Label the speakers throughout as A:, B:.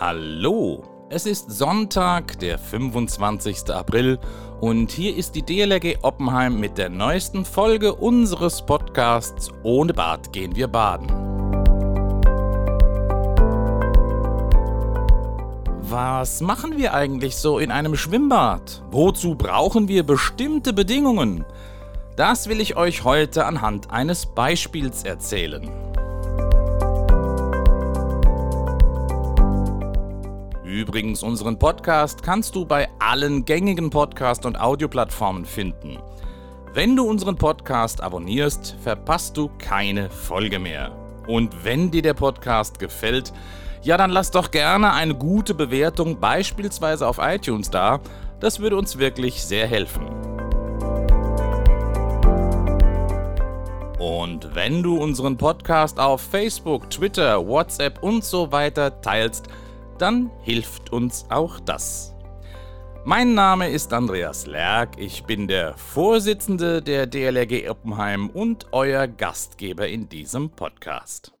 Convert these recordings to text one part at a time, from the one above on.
A: Hallo, es ist Sonntag, der 25. April und hier ist die DLRG Oppenheim mit der neuesten Folge unseres Podcasts Ohne Bad gehen wir baden. Was machen wir eigentlich so in einem Schwimmbad? Wozu brauchen wir bestimmte Bedingungen? Das will ich euch heute anhand eines Beispiels erzählen. Übrigens, unseren Podcast kannst du bei allen gängigen Podcast- und Audioplattformen finden. Wenn du unseren Podcast abonnierst, verpasst du keine Folge mehr. Und wenn dir der Podcast gefällt, ja, dann lass doch gerne eine gute Bewertung beispielsweise auf iTunes da. Das würde uns wirklich sehr helfen. Und wenn du unseren Podcast auf Facebook, Twitter, WhatsApp und so weiter teilst, dann hilft uns auch das. Mein Name ist Andreas Lerck, ich bin der Vorsitzende der DLRG Oppenheim und euer Gastgeber in diesem Podcast.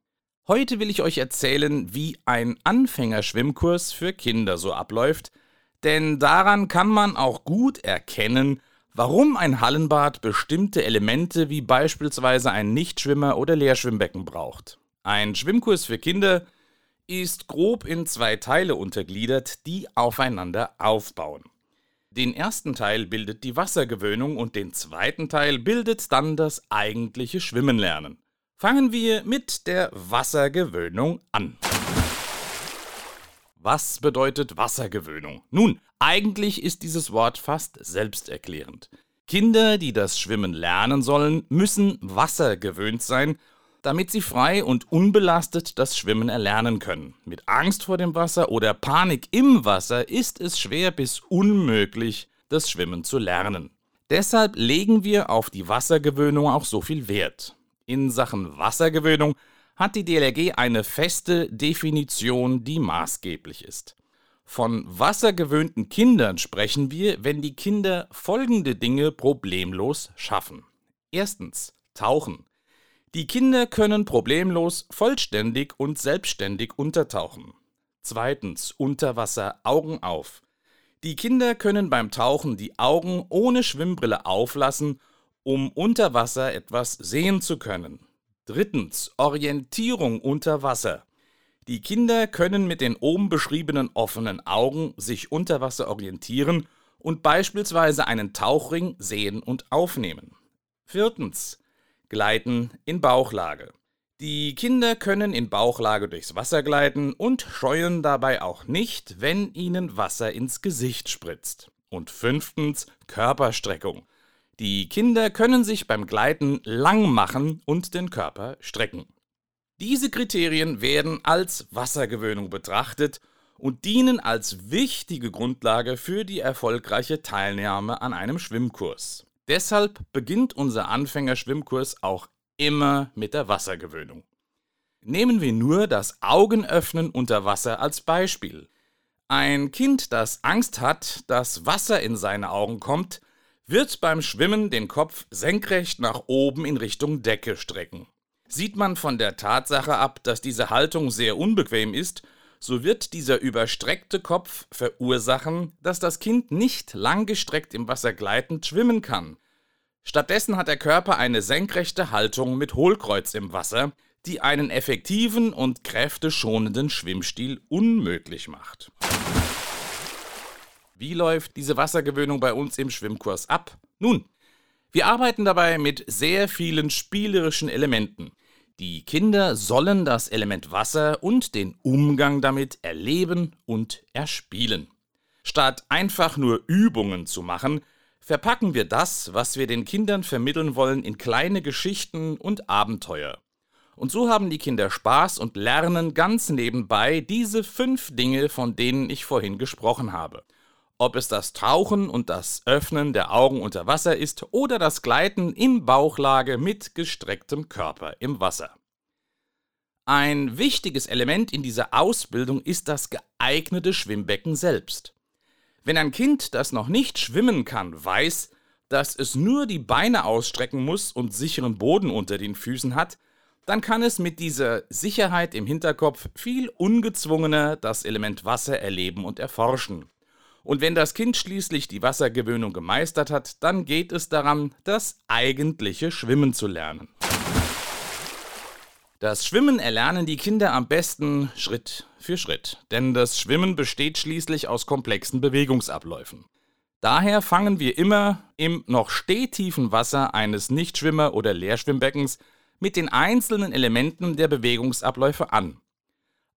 A: Heute will ich euch erzählen, wie ein Anfängerschwimmkurs für Kinder so abläuft, denn daran kann man auch gut erkennen, warum ein Hallenbad bestimmte Elemente wie beispielsweise ein Nichtschwimmer oder Leerschwimmbecken braucht. Ein Schwimmkurs für Kinder ist grob in zwei Teile untergliedert, die aufeinander aufbauen. Den ersten Teil bildet die Wassergewöhnung und den zweiten Teil bildet dann das eigentliche Schwimmenlernen. Fangen wir mit der Wassergewöhnung an. Was bedeutet Wassergewöhnung? Nun, eigentlich ist dieses Wort fast selbsterklärend. Kinder, die das Schwimmen lernen sollen, müssen wassergewöhnt sein damit sie frei und unbelastet das Schwimmen erlernen können. Mit Angst vor dem Wasser oder Panik im Wasser ist es schwer bis unmöglich, das Schwimmen zu lernen. Deshalb legen wir auf die Wassergewöhnung auch so viel Wert. In Sachen Wassergewöhnung hat die DLRG eine feste Definition, die maßgeblich ist. Von wassergewöhnten Kindern sprechen wir, wenn die Kinder folgende Dinge problemlos schaffen. Erstens Tauchen. Die Kinder können problemlos vollständig und selbstständig untertauchen. Zweitens, unter Wasser Augen auf. Die Kinder können beim Tauchen die Augen ohne Schwimmbrille auflassen, um unter Wasser etwas sehen zu können. Drittens, Orientierung unter Wasser. Die Kinder können mit den oben beschriebenen offenen Augen sich unter Wasser orientieren und beispielsweise einen Tauchring sehen und aufnehmen. Viertens, Gleiten in Bauchlage. Die Kinder können in Bauchlage durchs Wasser gleiten und scheuen dabei auch nicht, wenn ihnen Wasser ins Gesicht spritzt. Und fünftens Körperstreckung. Die Kinder können sich beim Gleiten lang machen und den Körper strecken. Diese Kriterien werden als Wassergewöhnung betrachtet und dienen als wichtige Grundlage für die erfolgreiche Teilnahme an einem Schwimmkurs. Deshalb beginnt unser Anfängerschwimmkurs auch immer mit der Wassergewöhnung. Nehmen wir nur das Augenöffnen unter Wasser als Beispiel. Ein Kind, das Angst hat, dass Wasser in seine Augen kommt, wird beim Schwimmen den Kopf senkrecht nach oben in Richtung Decke strecken. Sieht man von der Tatsache ab, dass diese Haltung sehr unbequem ist, so wird dieser überstreckte Kopf verursachen, dass das Kind nicht langgestreckt im Wasser gleitend schwimmen kann. Stattdessen hat der Körper eine senkrechte Haltung mit Hohlkreuz im Wasser, die einen effektiven und kräfteschonenden Schwimmstil unmöglich macht. Wie läuft diese Wassergewöhnung bei uns im Schwimmkurs ab? Nun, wir arbeiten dabei mit sehr vielen spielerischen Elementen. Die Kinder sollen das Element Wasser und den Umgang damit erleben und erspielen. Statt einfach nur Übungen zu machen, verpacken wir das, was wir den Kindern vermitteln wollen, in kleine Geschichten und Abenteuer. Und so haben die Kinder Spaß und lernen ganz nebenbei diese fünf Dinge, von denen ich vorhin gesprochen habe. Ob es das Tauchen und das Öffnen der Augen unter Wasser ist oder das Gleiten in Bauchlage mit gestrecktem Körper im Wasser. Ein wichtiges Element in dieser Ausbildung ist das geeignete Schwimmbecken selbst. Wenn ein Kind, das noch nicht schwimmen kann, weiß, dass es nur die Beine ausstrecken muss und sicheren Boden unter den Füßen hat, dann kann es mit dieser Sicherheit im Hinterkopf viel ungezwungener das Element Wasser erleben und erforschen. Und wenn das Kind schließlich die Wassergewöhnung gemeistert hat, dann geht es daran, das eigentliche Schwimmen zu lernen. Das Schwimmen erlernen die Kinder am besten Schritt für Schritt, denn das Schwimmen besteht schließlich aus komplexen Bewegungsabläufen. Daher fangen wir immer im noch stehtiefen Wasser eines Nichtschwimmer- oder Leerschwimmbeckens mit den einzelnen Elementen der Bewegungsabläufe an.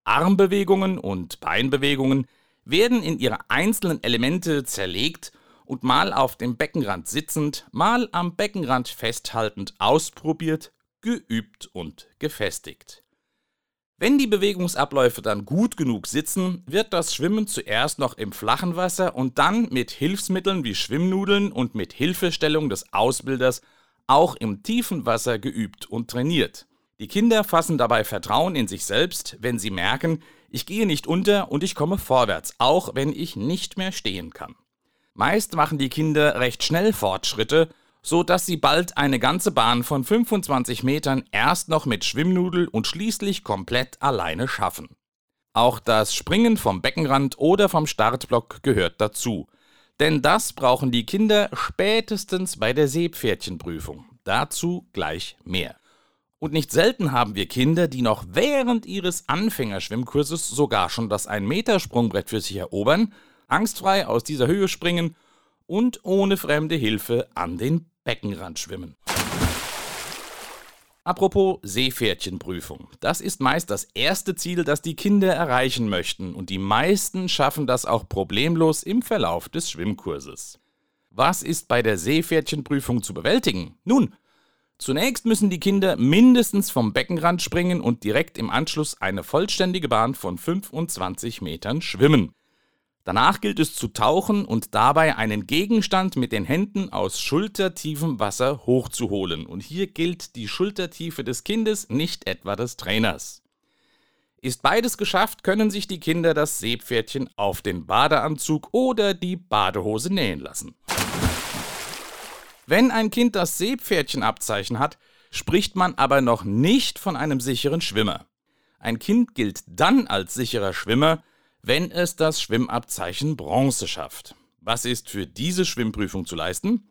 A: Armbewegungen und Beinbewegungen werden in ihre einzelnen Elemente zerlegt und mal auf dem Beckenrand sitzend, mal am Beckenrand festhaltend ausprobiert, geübt und gefestigt. Wenn die Bewegungsabläufe dann gut genug sitzen, wird das Schwimmen zuerst noch im flachen Wasser und dann mit Hilfsmitteln wie Schwimmnudeln und mit Hilfestellung des Ausbilders auch im tiefen Wasser geübt und trainiert. Die Kinder fassen dabei Vertrauen in sich selbst, wenn sie merken, ich gehe nicht unter und ich komme vorwärts, auch wenn ich nicht mehr stehen kann. Meist machen die Kinder recht schnell Fortschritte so dass sie bald eine ganze Bahn von 25 Metern erst noch mit Schwimmnudel und schließlich komplett alleine schaffen. Auch das Springen vom Beckenrand oder vom Startblock gehört dazu. Denn das brauchen die Kinder spätestens bei der Seepferdchenprüfung. Dazu gleich mehr. Und nicht selten haben wir Kinder, die noch während ihres Anfängerschwimmkurses sogar schon das 1-Meter-Sprungbrett für sich erobern, angstfrei aus dieser Höhe springen und ohne fremde Hilfe an den Beckenrand schwimmen. Apropos Seepferdchenprüfung. Das ist meist das erste Ziel, das die Kinder erreichen möchten, und die meisten schaffen das auch problemlos im Verlauf des Schwimmkurses. Was ist bei der Seepferdchenprüfung zu bewältigen? Nun, zunächst müssen die Kinder mindestens vom Beckenrand springen und direkt im Anschluss eine vollständige Bahn von 25 Metern schwimmen. Danach gilt es zu tauchen und dabei einen Gegenstand mit den Händen aus schultertiefem Wasser hochzuholen. Und hier gilt die Schultertiefe des Kindes, nicht etwa des Trainers. Ist beides geschafft, können sich die Kinder das Seepferdchen auf den Badeanzug oder die Badehose nähen lassen. Wenn ein Kind das Seepferdchenabzeichen hat, spricht man aber noch nicht von einem sicheren Schwimmer. Ein Kind gilt dann als sicherer Schwimmer, wenn es das Schwimmabzeichen Bronze schafft. Was ist für diese Schwimmprüfung zu leisten?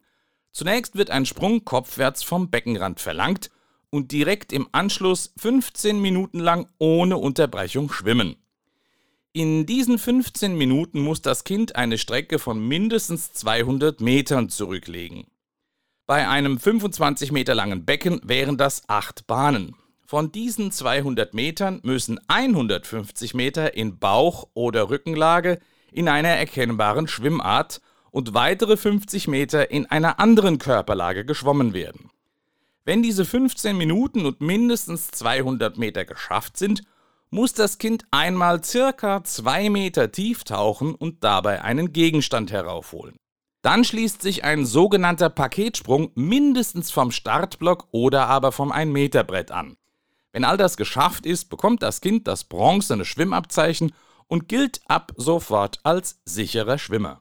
A: Zunächst wird ein Sprung kopfwärts vom Beckenrand verlangt und direkt im Anschluss 15 Minuten lang ohne Unterbrechung schwimmen. In diesen 15 Minuten muss das Kind eine Strecke von mindestens 200 Metern zurücklegen. Bei einem 25 Meter langen Becken wären das acht Bahnen. Von diesen 200 Metern müssen 150 Meter in Bauch- oder Rückenlage in einer erkennbaren Schwimmart und weitere 50 Meter in einer anderen Körperlage geschwommen werden. Wenn diese 15 Minuten und mindestens 200 Meter geschafft sind, muss das Kind einmal circa 2 Meter tief tauchen und dabei einen Gegenstand heraufholen. Dann schließt sich ein sogenannter Paketsprung mindestens vom Startblock oder aber vom 1-Meter-Brett an. Wenn all das geschafft ist, bekommt das Kind das bronzene Schwimmabzeichen und gilt ab sofort als sicherer Schwimmer.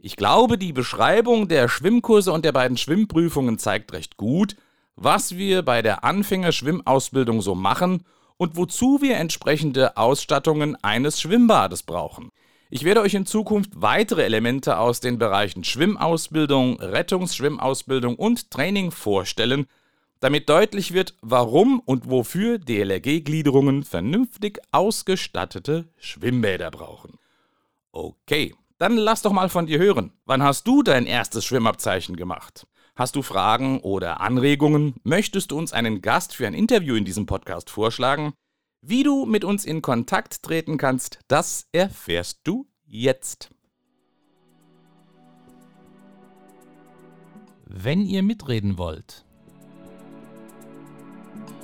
A: Ich glaube, die Beschreibung der Schwimmkurse und der beiden Schwimmprüfungen zeigt recht gut, was wir bei der Anfängerschwimmausbildung so machen und wozu wir entsprechende Ausstattungen eines Schwimmbades brauchen. Ich werde euch in Zukunft weitere Elemente aus den Bereichen Schwimmausbildung, Rettungsschwimmausbildung und Training vorstellen, damit deutlich wird, warum und wofür DLRG-Gliederungen vernünftig ausgestattete Schwimmbäder brauchen. Okay, dann lass doch mal von dir hören. Wann hast du dein erstes Schwimmabzeichen gemacht? Hast du Fragen oder Anregungen? Möchtest du uns einen Gast für ein Interview in diesem Podcast vorschlagen? Wie du mit uns in Kontakt treten kannst, das erfährst du jetzt. Wenn ihr mitreden wollt,